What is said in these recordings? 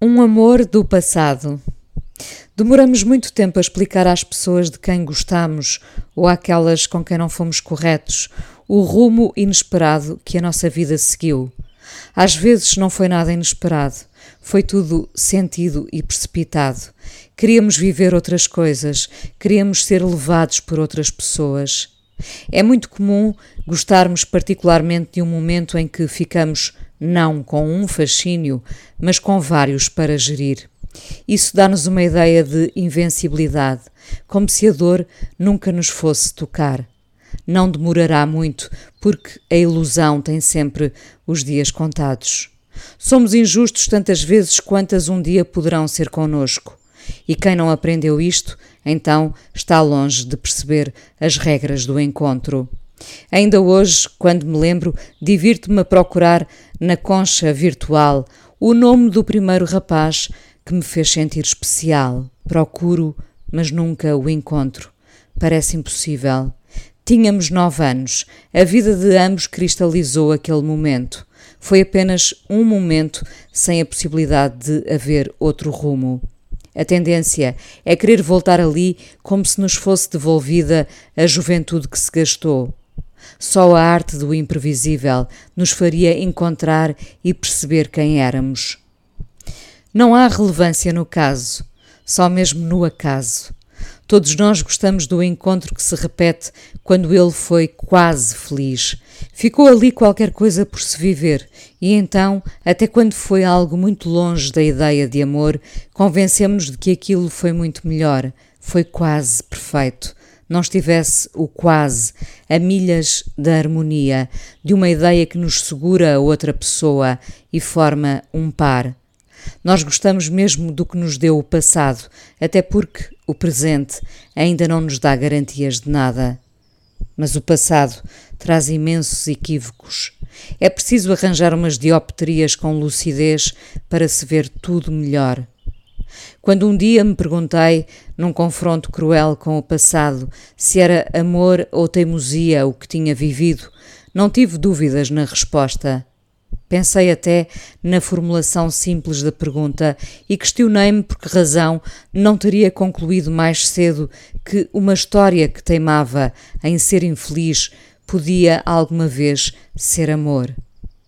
Um amor do passado. Demoramos muito tempo a explicar às pessoas de quem gostamos ou àquelas com quem não fomos corretos o rumo inesperado que a nossa vida seguiu. Às vezes não foi nada inesperado, foi tudo sentido e precipitado. Queríamos viver outras coisas, queríamos ser levados por outras pessoas. É muito comum gostarmos particularmente de um momento em que ficamos não com um fascínio, mas com vários para gerir. Isso dá-nos uma ideia de invencibilidade, como se a dor nunca nos fosse tocar. Não demorará muito, porque a ilusão tem sempre os dias contados. Somos injustos tantas vezes quantas um dia poderão ser conosco. E quem não aprendeu isto, então está longe de perceber as regras do encontro. Ainda hoje, quando me lembro, divirto-me a procurar na concha virtual o nome do primeiro rapaz que me fez sentir especial. Procuro, mas nunca o encontro. Parece impossível. Tínhamos nove anos. A vida de ambos cristalizou aquele momento. Foi apenas um momento sem a possibilidade de haver outro rumo. A tendência é querer voltar ali como se nos fosse devolvida a juventude que se gastou. Só a arte do imprevisível nos faria encontrar e perceber quem éramos. Não há relevância no caso, só mesmo no acaso. Todos nós gostamos do encontro que se repete quando ele foi quase feliz. Ficou ali qualquer coisa por se viver, e então, até quando foi algo muito longe da ideia de amor, convencemos-nos de que aquilo foi muito melhor, foi quase perfeito não estivesse o quase a milhas da harmonia, de uma ideia que nos segura a outra pessoa e forma um par. Nós gostamos mesmo do que nos deu o passado, até porque o presente ainda não nos dá garantias de nada. Mas o passado traz imensos equívocos. É preciso arranjar umas dioptrias com lucidez para se ver tudo melhor. Quando um dia me perguntei, num confronto cruel com o passado, se era amor ou teimosia o que tinha vivido, não tive dúvidas na resposta. Pensei até na formulação simples da pergunta e questionei-me por que razão não teria concluído mais cedo que uma história que teimava em ser infeliz podia alguma vez ser amor.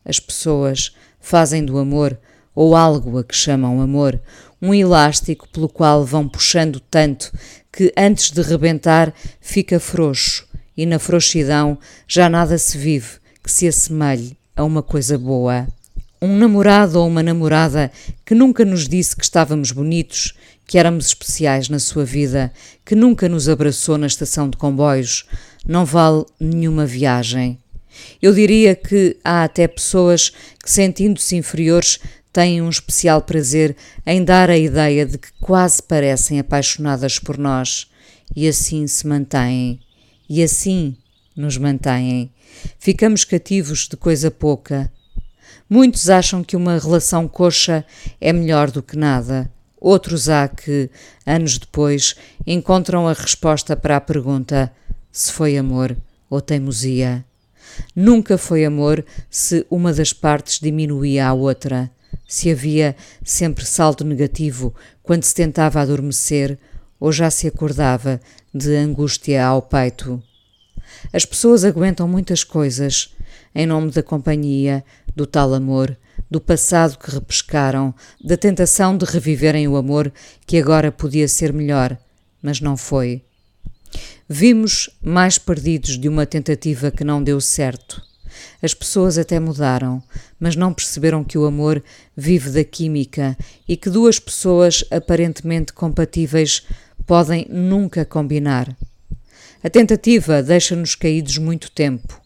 As pessoas fazem do amor, ou algo a que chamam amor, um elástico pelo qual vão puxando tanto que antes de rebentar fica frouxo e na frouxidão já nada se vive que se assemelhe a uma coisa boa. Um namorado ou uma namorada que nunca nos disse que estávamos bonitos, que éramos especiais na sua vida, que nunca nos abraçou na estação de comboios, não vale nenhuma viagem. Eu diria que há até pessoas que, sentindo-se inferiores, têm um especial prazer em dar a ideia de que quase parecem apaixonadas por nós e assim se mantêm, e assim nos mantêm. Ficamos cativos de coisa pouca. Muitos acham que uma relação coxa é melhor do que nada. Outros há que, anos depois, encontram a resposta para a pergunta se foi amor ou teimosia. Nunca foi amor se uma das partes diminuía a outra se havia sempre saldo negativo quando se tentava adormecer ou já se acordava de angústia ao peito. As pessoas aguentam muitas coisas em nome da companhia, do tal amor, do passado que repescaram, da tentação de reviverem o amor que agora podia ser melhor, mas não foi. Vimos mais perdidos de uma tentativa que não deu certo. As pessoas até mudaram, mas não perceberam que o amor vive da química e que duas pessoas aparentemente compatíveis podem nunca combinar. A tentativa deixa-nos caídos muito tempo.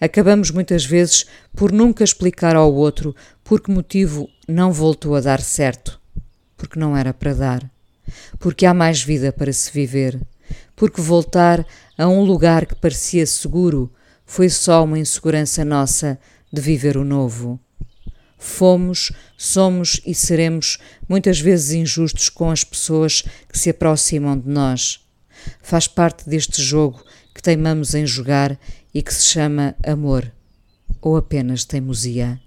Acabamos muitas vezes por nunca explicar ao outro por que motivo não voltou a dar certo. Porque não era para dar. Porque há mais vida para se viver. Porque voltar a um lugar que parecia seguro foi só uma insegurança nossa de viver o novo. Fomos, somos e seremos muitas vezes injustos com as pessoas que se aproximam de nós. Faz parte deste jogo que teimamos em jogar e que se chama amor ou apenas teimosia.